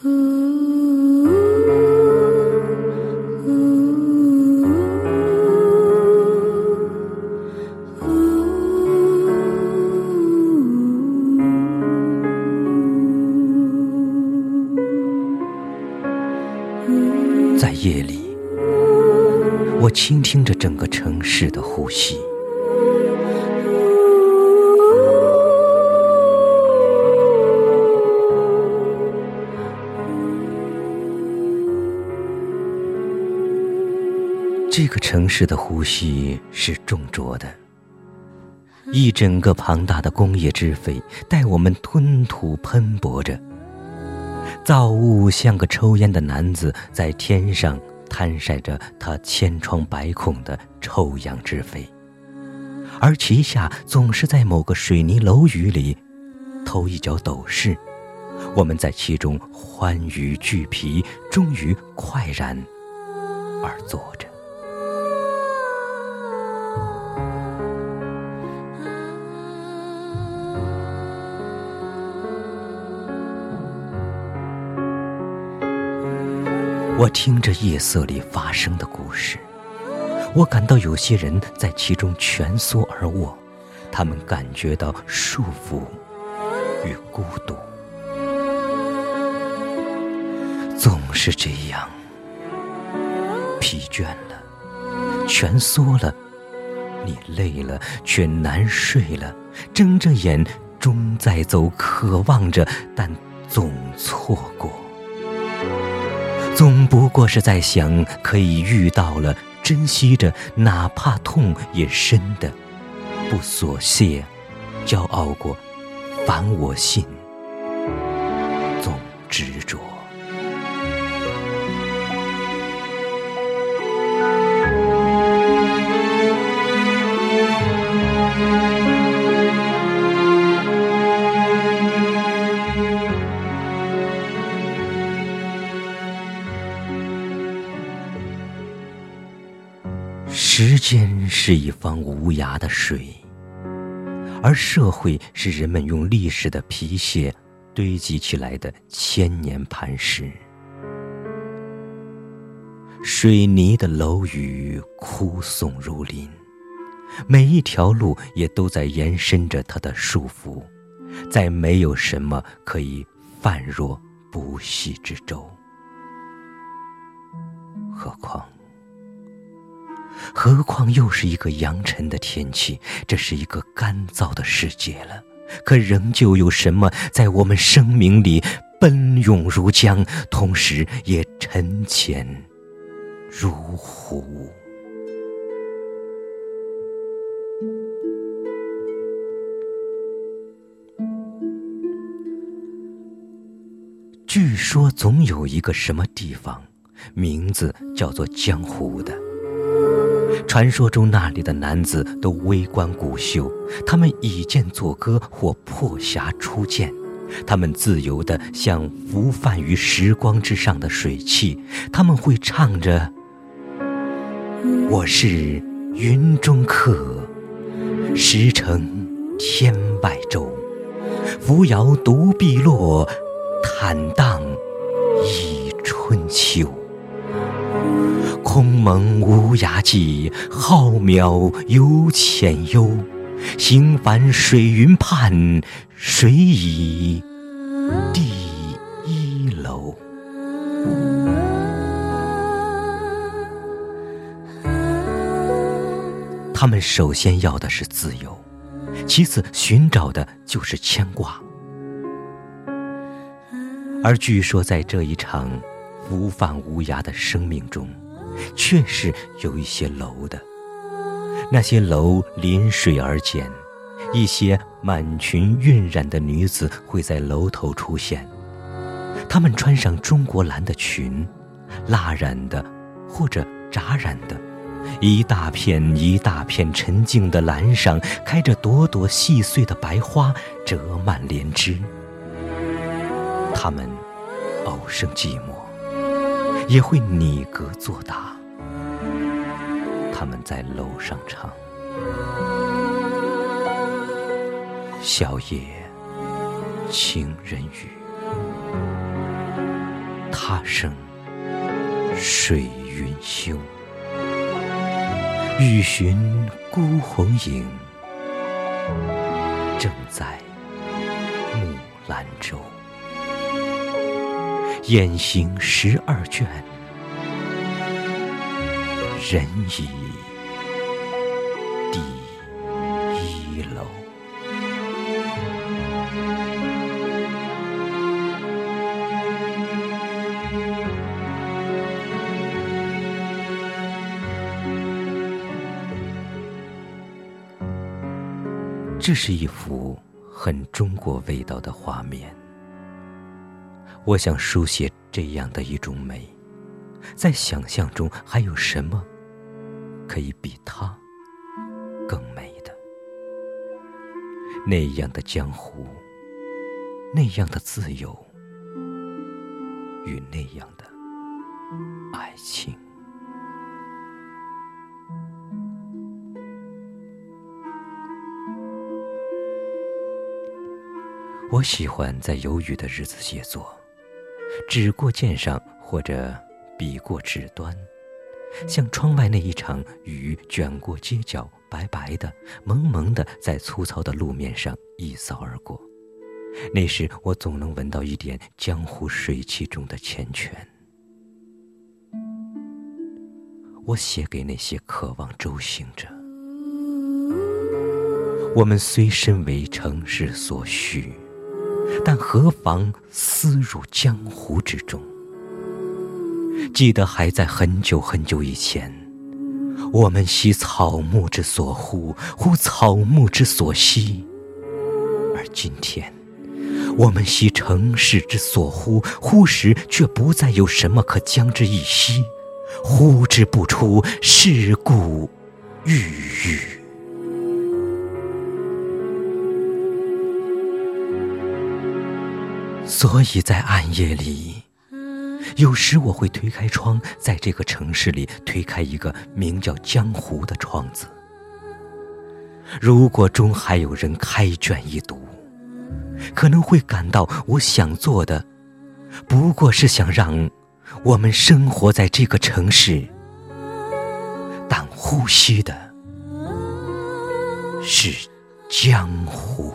在夜里，我倾听着整个城市的呼吸。这个城市的呼吸是重浊的，一整个庞大的工业之肺带我们吞吐喷薄着。造物像个抽烟的男子，在天上摊晒着他千疮百孔的臭氧之肺，而旗下总是在某个水泥楼宇里偷一脚斗室，我们在其中欢愉俱疲，终于快然而坐着。我听着夜色里发生的故事，我感到有些人在其中蜷缩而卧，他们感觉到束缚与孤独。总是这样，疲倦了，蜷缩了，你累了却难睡了，睁着眼终在走，渴望着，但总错过。总不过是在想，可以遇到了，珍惜着，哪怕痛也深的，不所谢，骄傲过，凡我心，总执着。时间是一方无涯的水，而社会是人们用历史的皮屑堆积起来的千年磐石。水泥的楼宇枯松如林，每一条路也都在延伸着它的束缚，再没有什么可以泛若不系之舟。何况。何况又是一个扬尘的天气，这是一个干燥的世界了。可仍旧有什么在我们生命里奔涌如江，同时也沉潜如湖。据说总有一个什么地方，名字叫做江湖的。传说中那里的男子都微冠古秀，他们以剑作歌或破匣出剑，他们自由的像浮泛于时光之上的水汽，他们会唱着：“我是云中客，石城天外舟，扶摇独碧落，坦荡忆春秋。”空蒙无涯际，浩渺有浅幽。行帆水云畔，谁倚第一楼？他们首先要的是自由，其次寻找的就是牵挂。而据说，在这一场无泛无涯的生命中，确实有一些楼的，那些楼临水而建，一些满裙晕染的女子会在楼头出现，她们穿上中国蓝的裙，蜡染的或者扎染的，一大片一大片沉静的蓝上开着朵朵细碎的白花，折满莲枝。她们偶生寂寞，也会拟格作答。他们在楼上唱，小夜情人语。他生水云休。欲寻孤鸿影，正在木兰舟。雁行十二卷，人已第一楼。这是一幅很中国味道的画面。我想书写这样的一种美，在想象中还有什么可以比它更美的？那样的江湖，那样的自由，与那样的爱情。我喜欢在有雨的日子写作，纸过剑上或者笔过纸端，像窗外那一场雨卷过街角，白白的、蒙蒙的，在粗糙的路面上一扫而过。那时我总能闻到一点江湖水汽中的缱绻。我写给那些渴望周行者，我们虽身为城市所需。但何妨思入江湖之中？记得还在很久很久以前，我们惜草木之所呼，呼草木之所惜；而今天，我们惜城市之所呼，呼时却不再有什么可将之一息，呼之不出，世故郁郁。所以在暗夜里，有时我会推开窗，在这个城市里推开一个名叫江湖的窗子。如果中还有人开卷一读，可能会感到我想做的，不过是想让我们生活在这个城市，但呼吸的是江湖。